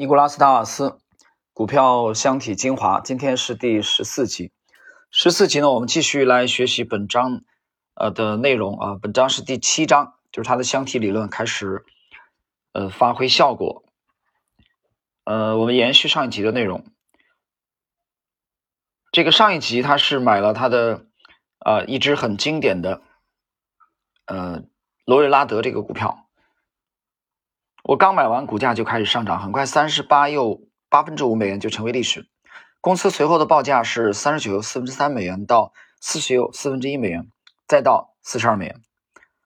尼古拉斯·达瓦斯，股票箱体精华，今天是第十四集。十四集呢，我们继续来学习本章呃的内容啊。本章是第七章，就是它的箱体理论开始呃发挥效果。呃，我们延续上一集的内容。这个上一集他是买了他的呃一只很经典的呃罗瑞拉德这个股票。我刚买完，股价就开始上涨，很快三十八又八分之五美元就成为历史。公司随后的报价是三十九又四分之三美元到四十又四分之一美元，再到四十二美元。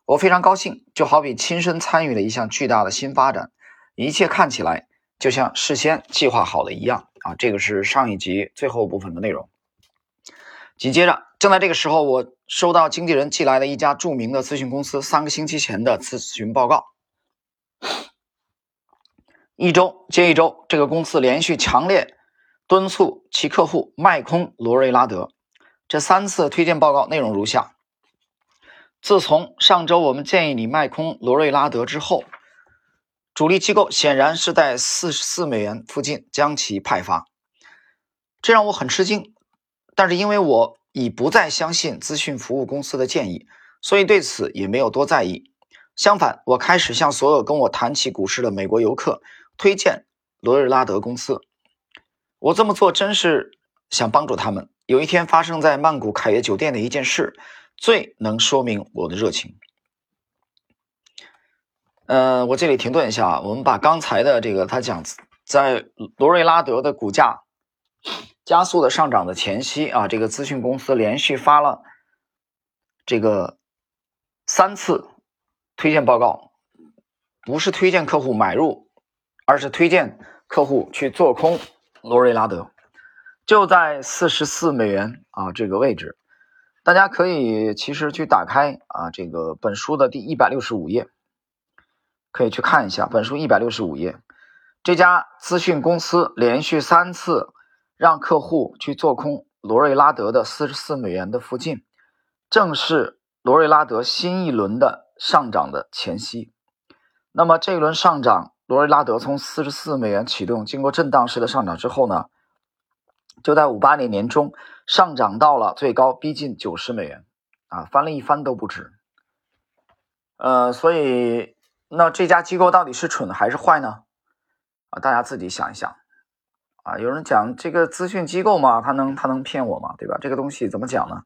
我非常高兴，就好比亲身参与了一项巨大的新发展，一切看起来就像事先计划好的一样啊！这个是上一集最后部分的内容。紧接着，正在这个时候，我收到经纪人寄来的一家著名的咨询公司三个星期前的咨询报告。一周接一周，这个公司连续强烈敦促其客户卖空罗瑞拉德。这三次推荐报告内容如下：自从上周我们建议你卖空罗瑞拉德之后，主力机构显然是在四十四美元附近将其派发，这让我很吃惊。但是因为我已不再相信资讯服务公司的建议，所以对此也没有多在意。相反，我开始向所有跟我谈起股市的美国游客。推荐罗瑞拉德公司，我这么做真是想帮助他们。有一天发生在曼谷凯悦酒店的一件事，最能说明我的热情。呃，我这里停顿一下啊，我们把刚才的这个他讲在罗瑞拉德的股价加速的上涨的前夕啊，这个咨询公司连续发了这个三次推荐报告，不是推荐客户买入。而是推荐客户去做空罗瑞拉德，就在四十四美元啊这个位置，大家可以其实去打开啊这个本书的第一百六十五页，可以去看一下本书一百六十五页，这家资讯公司连续三次让客户去做空罗瑞拉德的四十四美元的附近，正是罗瑞拉德新一轮的上涨的前夕。那么这一轮上涨。罗瑞拉德从四十四美元启动，经过震荡式的上涨之后呢，就在五八年年中上涨到了最高逼近九十美元，啊，翻了一番都不止。呃，所以那这家机构到底是蠢还是坏呢？啊，大家自己想一想。啊，有人讲这个资讯机构嘛，他能他能骗我吗？对吧？这个东西怎么讲呢？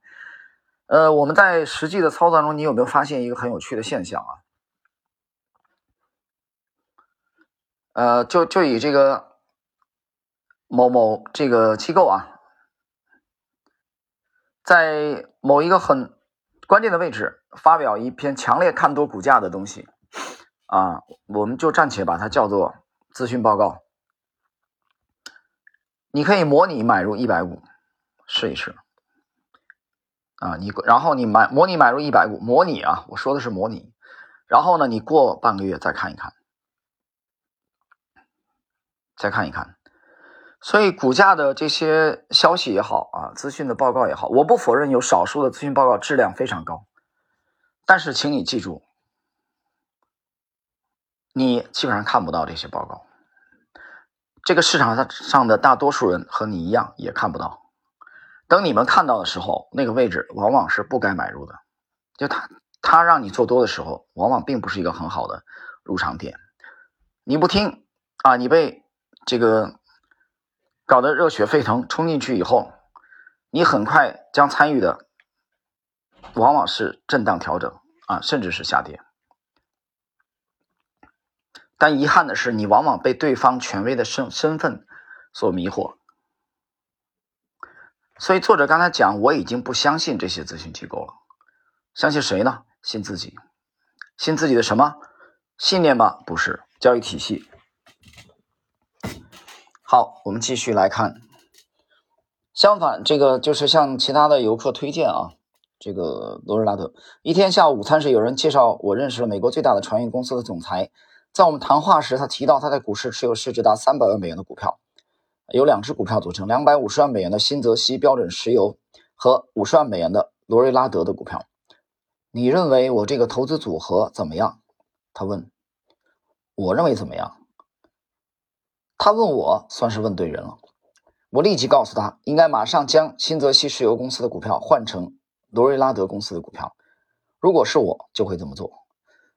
呃，我们在实际的操作中，你有没有发现一个很有趣的现象啊？呃，就就以这个某某这个机构啊，在某一个很关键的位置发表一篇强烈看多股价的东西啊，我们就暂且把它叫做咨询报告。你可以模拟买入一百股试一试啊，你然后你买模拟买入一百股，模拟啊，我说的是模拟，然后呢，你过半个月再看一看。再看一看，所以股价的这些消息也好啊，资讯的报告也好，我不否认有少数的资讯报告质量非常高，但是请你记住，你基本上看不到这些报告，这个市场上上的大多数人和你一样也看不到。等你们看到的时候，那个位置往往是不该买入的，就他他让你做多的时候，往往并不是一个很好的入场点。你不听啊，你被。这个搞得热血沸腾，冲进去以后，你很快将参与的往往是震荡调整啊，甚至是下跌。但遗憾的是，你往往被对方权威的身身份所迷惑。所以作者刚才讲，我已经不相信这些咨询机构了，相信谁呢？信自己，信自己的什么信念吗？不是，交易体系。好，我们继续来看。相反，这个就是向其他的游客推荐啊。这个罗瑞拉德一天下午午餐时，有人介绍我认识了美国最大的船运公司的总裁。在我们谈话时，他提到他在股市持有市值达三百万美元的股票，有两只股票组成，两百五十万美元的新泽西标准石油和五十万美元的罗瑞拉德的股票。你认为我这个投资组合怎么样？他问。我认为怎么样？他问我，算是问对人了。我立即告诉他，应该马上将新泽西石油公司的股票换成罗瑞拉德公司的股票。如果是我，就会这么做。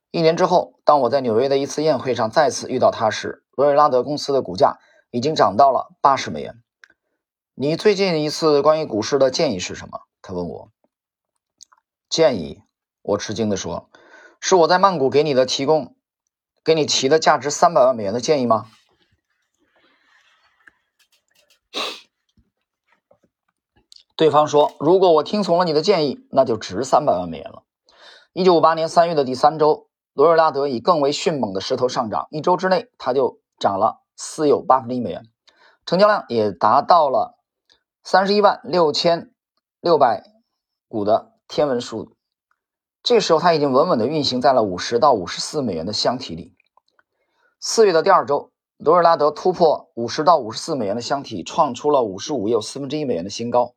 一年之后，当我在纽约的一次宴会上再次遇到他时，罗瑞拉德公司的股价已经涨到了八十美元。你最近一次关于股市的建议是什么？他问我。建议？我吃惊地说：“是我在曼谷给你的提供，给你提的价值三百万美元的建议吗？”对方说：“如果我听从了你的建议，那就值三百万美元了。”一九五八年三月的第三周。罗瑞拉德以更为迅猛的势头上涨，一周之内它就涨了四又八分之一美元，成交量也达到了三十一万六千六百股的天文数。这时候它已经稳稳的运行在了五十到五十四美元的箱体里。四月的第二周，罗瑞拉德突破五十到五十四美元的箱体，创出了五十五又四分之一美元的新高，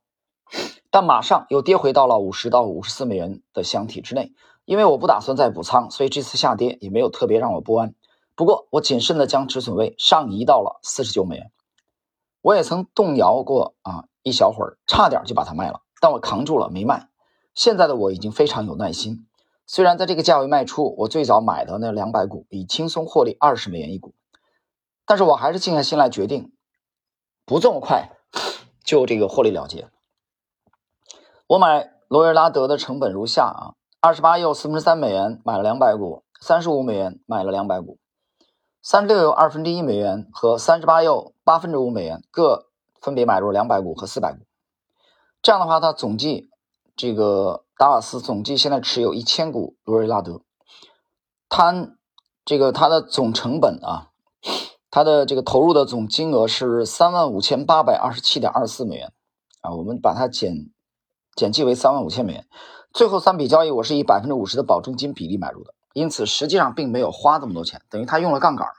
但马上又跌回到了五十到五十四美元的箱体之内。因为我不打算再补仓，所以这次下跌也没有特别让我不安。不过，我谨慎的将止损位上移到了四十九美元。我也曾动摇过啊，一小会儿，差点就把它卖了，但我扛住了，没卖。现在的我已经非常有耐心。虽然在这个价位卖出，我最早买的那两百股已轻松获利二十美元一股，但是我还是静下心来决定，不这么快 就这个获利了结。我买罗尔拉德的成本如下啊。二十八又四分之三美元买了两百股，三十五美元买了两百股，三十六又二分之一美元和三十八又八分之五美元各分别买入两百股和四百股。这样的话，他总计这个达瓦斯总计现在持有一千股罗瑞拉德，他这个他的总成本啊，他的这个投入的总金额是三万五千八百二十七点二四美元啊，我们把它减减记为三万五千美元。最后三笔交易，我是以百分之五十的保证金比例买入的，因此实际上并没有花这么多钱，等于他用了杠杆了。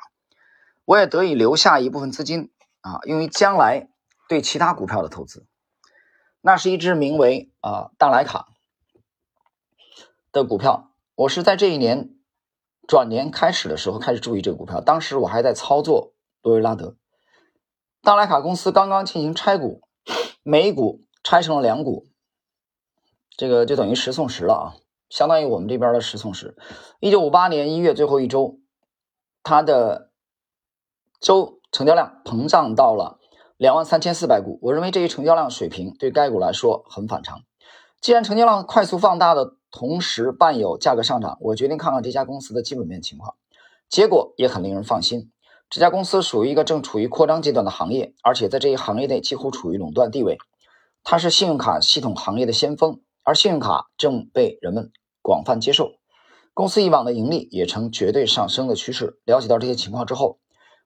我也得以留下一部分资金啊，用于将来对其他股票的投资。那是一只名为啊大莱卡的股票，我是在这一年转年开始的时候开始注意这个股票，当时我还在操作罗瑞拉德。大莱卡公司刚刚进行拆股，每股拆成了两股。这个就等于十送十了啊，相当于我们这边的十送十。一九五八年一月最后一周，它的周成交量膨胀到了两万三千四百股。我认为这一成交量水平对该股来说很反常。既然成交量快速放大的同时伴有价格上涨，我决定看看这家公司的基本面情况。结果也很令人放心。这家公司属于一个正处于扩张阶段的行业，而且在这一行业内几乎处于垄断地位。它是信用卡系统行业的先锋。而信用卡正被人们广泛接受，公司以往的盈利也呈绝对上升的趋势。了解到这些情况之后，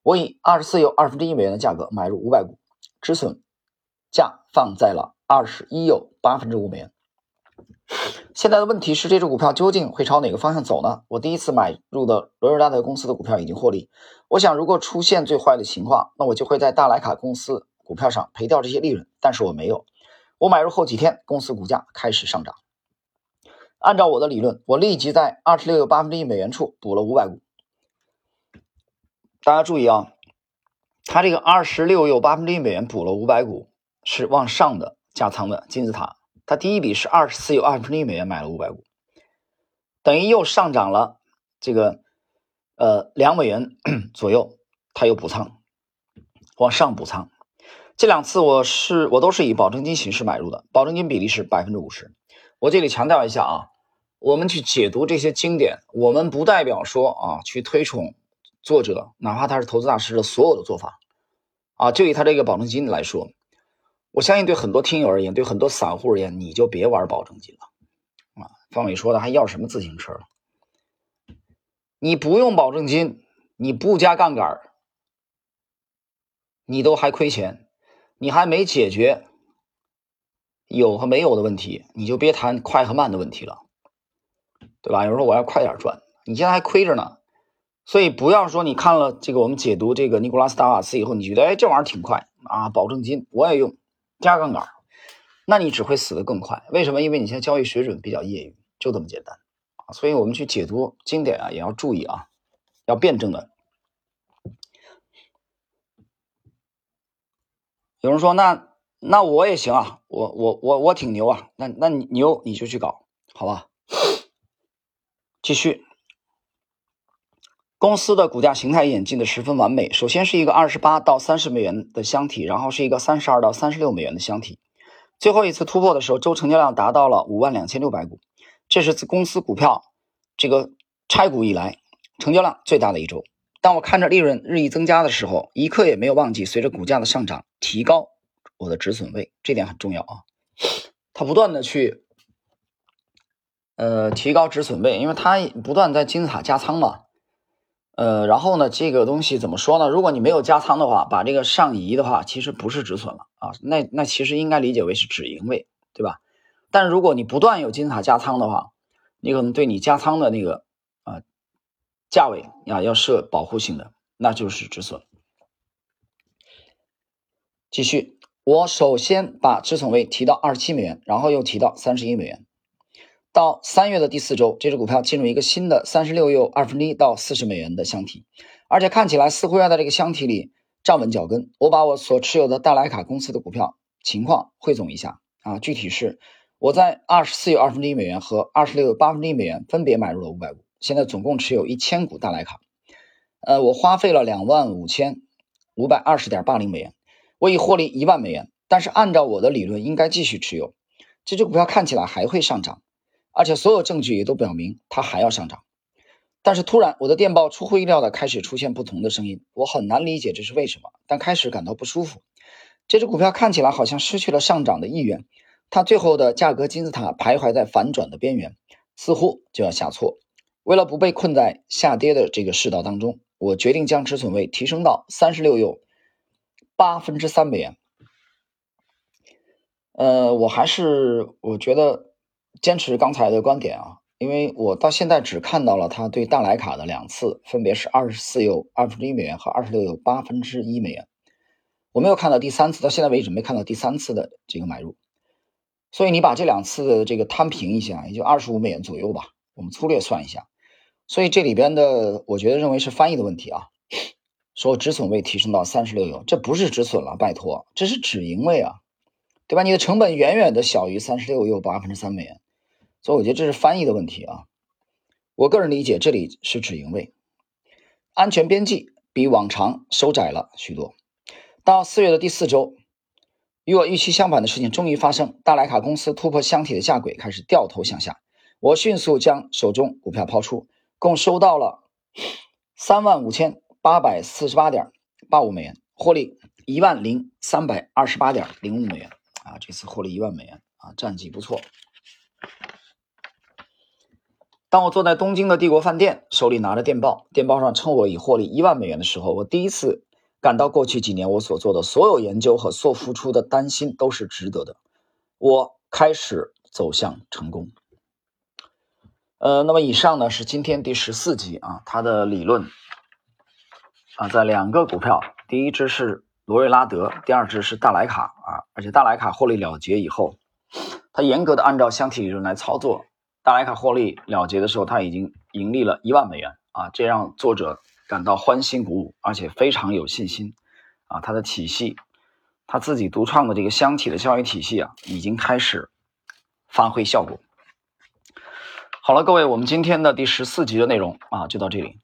我以二十四又二分之一美元的价格买入五百股，止损价放在了二十一又八分之五美元。现在的问题是，这只股票究竟会朝哪个方向走呢？我第一次买入的罗瑞拉德公司的股票已经获利，我想如果出现最坏的情况，那我就会在大莱卡公司股票上赔掉这些利润，但是我没有。我买入后几天，公司股价开始上涨。按照我的理论，我立即在二十六又八分之一美元处补了五百股。大家注意啊，它这个二十六又八分之一美元补了五百股是往上的加仓的金字塔。它第一笔是二十四又二分之一美元买了五百股，等于又上涨了这个呃两美元 左右，它又补仓，往上补仓。这两次我是我都是以保证金形式买入的，保证金比例是百分之五十。我这里强调一下啊，我们去解读这些经典，我们不代表说啊去推崇作者，哪怕他是投资大师的所有的做法啊。就以他这个保证金来说，我相信对很多听友而言，对很多散户而言，你就别玩保证金了啊。方伟说的还要什么自行车了？你不用保证金，你不加杠杆，你都还亏钱。你还没解决有和没有的问题，你就别谈快和慢的问题了，对吧？有人说我要快点赚，你现在还亏着呢，所以不要说你看了这个我们解读这个尼古拉斯达瓦斯以后，你觉得哎这玩意儿挺快啊，保证金我也用加杠杆，那你只会死得更快。为什么？因为你现在交易水准比较业余，就这么简单啊。所以我们去解读经典啊，也要注意啊，要辩证的。有人说那那我也行啊，我我我我挺牛啊，那那你牛你就去搞，好吧？继续，公司的股价形态演进的十分完美。首先是一个二十八到三十美元的箱体，然后是一个三十二到三十六美元的箱体。最后一次突破的时候，周成交量达到了五万两千六百股，这是自公司股票这个拆股以来成交量最大的一周。当我看着利润日益增加的时候，一刻也没有忘记随着股价的上涨提高我的止损位，这点很重要啊。它不断的去。呃，提高止损位，因为它不断在金字塔加仓嘛。呃，然后呢，这个东西怎么说呢？如果你没有加仓的话，把这个上移的话，其实不是止损了啊，那那其实应该理解为是止盈位，对吧？但如果你不断有金字塔加仓的话，你可能对你加仓的那个啊价位啊要设保护性的，那就是止损。继续，我首先把止损位提到二十七美元，然后又提到三十一美元。到三月的第四周，这只股票进入一个新的三十六又二分之一到四十美元的箱体，而且看起来似乎要在这个箱体里站稳脚跟。我把我所持有的大莱卡公司的股票情况汇总一下啊，具体是我在二十四又二分之一美元和二十六又八分之一美元分别买入了五百股，现在总共持有一千股大莱卡。呃，我花费了两万五千五百二十点八零美元，我已获利一万美元。但是按照我的理论，应该继续持有这只股票，看起来还会上涨。而且所有证据也都表明它还要上涨，但是突然我的电报出乎意料的开始出现不同的声音，我很难理解这是为什么，但开始感到不舒服。这只股票看起来好像失去了上涨的意愿，它最后的价格金字塔徘徊在反转的边缘，似乎就要下挫。为了不被困在下跌的这个世道当中，我决定将止损位提升到三十六又八分之三美元。呃，我还是我觉得。坚持刚才的观点啊，因为我到现在只看到了他对大莱卡的两次，分别是二十四又二分之一美元和二十六又八分之一美元，我没有看到第三次，到现在为止没看到第三次的这个买入，所以你把这两次的这个摊平一下，也就二十五美元左右吧，我们粗略算一下，所以这里边的我觉得认为是翻译的问题啊，说止损位提升到三十六又，这不是止损了，拜托，这是止盈位啊，对吧？你的成本远远的小于三十六又八分之三美元。所以我觉得这是翻译的问题啊。我个人理解，这里是止盈位，安全边际比往常收窄了许多。到四月的第四周，与我预期相反的事情终于发生，大莱卡公司突破箱体的下轨，开始掉头向下。我迅速将手中股票抛出，共收到了三万五千八百四十八点八五美元，获利一万零三百二十八点零五美元啊！这次获利一万美元啊，战绩不错。当我坐在东京的帝国饭店，手里拿着电报，电报上称我已获利一万美元的时候，我第一次感到过去几年我所做的所有研究和所付出的担心都是值得的。我开始走向成功。呃，那么以上呢是今天第十四集啊，它的理论啊，在两个股票，第一只是罗瑞拉德，第二只是大莱卡啊，而且大莱卡获利了结以后，它严格的按照箱体理论来操作。大莱卡获利了结的时候，他已经盈利了一万美元啊，这让作者感到欢欣鼓舞，而且非常有信心啊。他的体系，他自己独创的这个箱体的交易体系啊，已经开始发挥效果。好了，各位，我们今天的第十四集的内容啊，就到这里。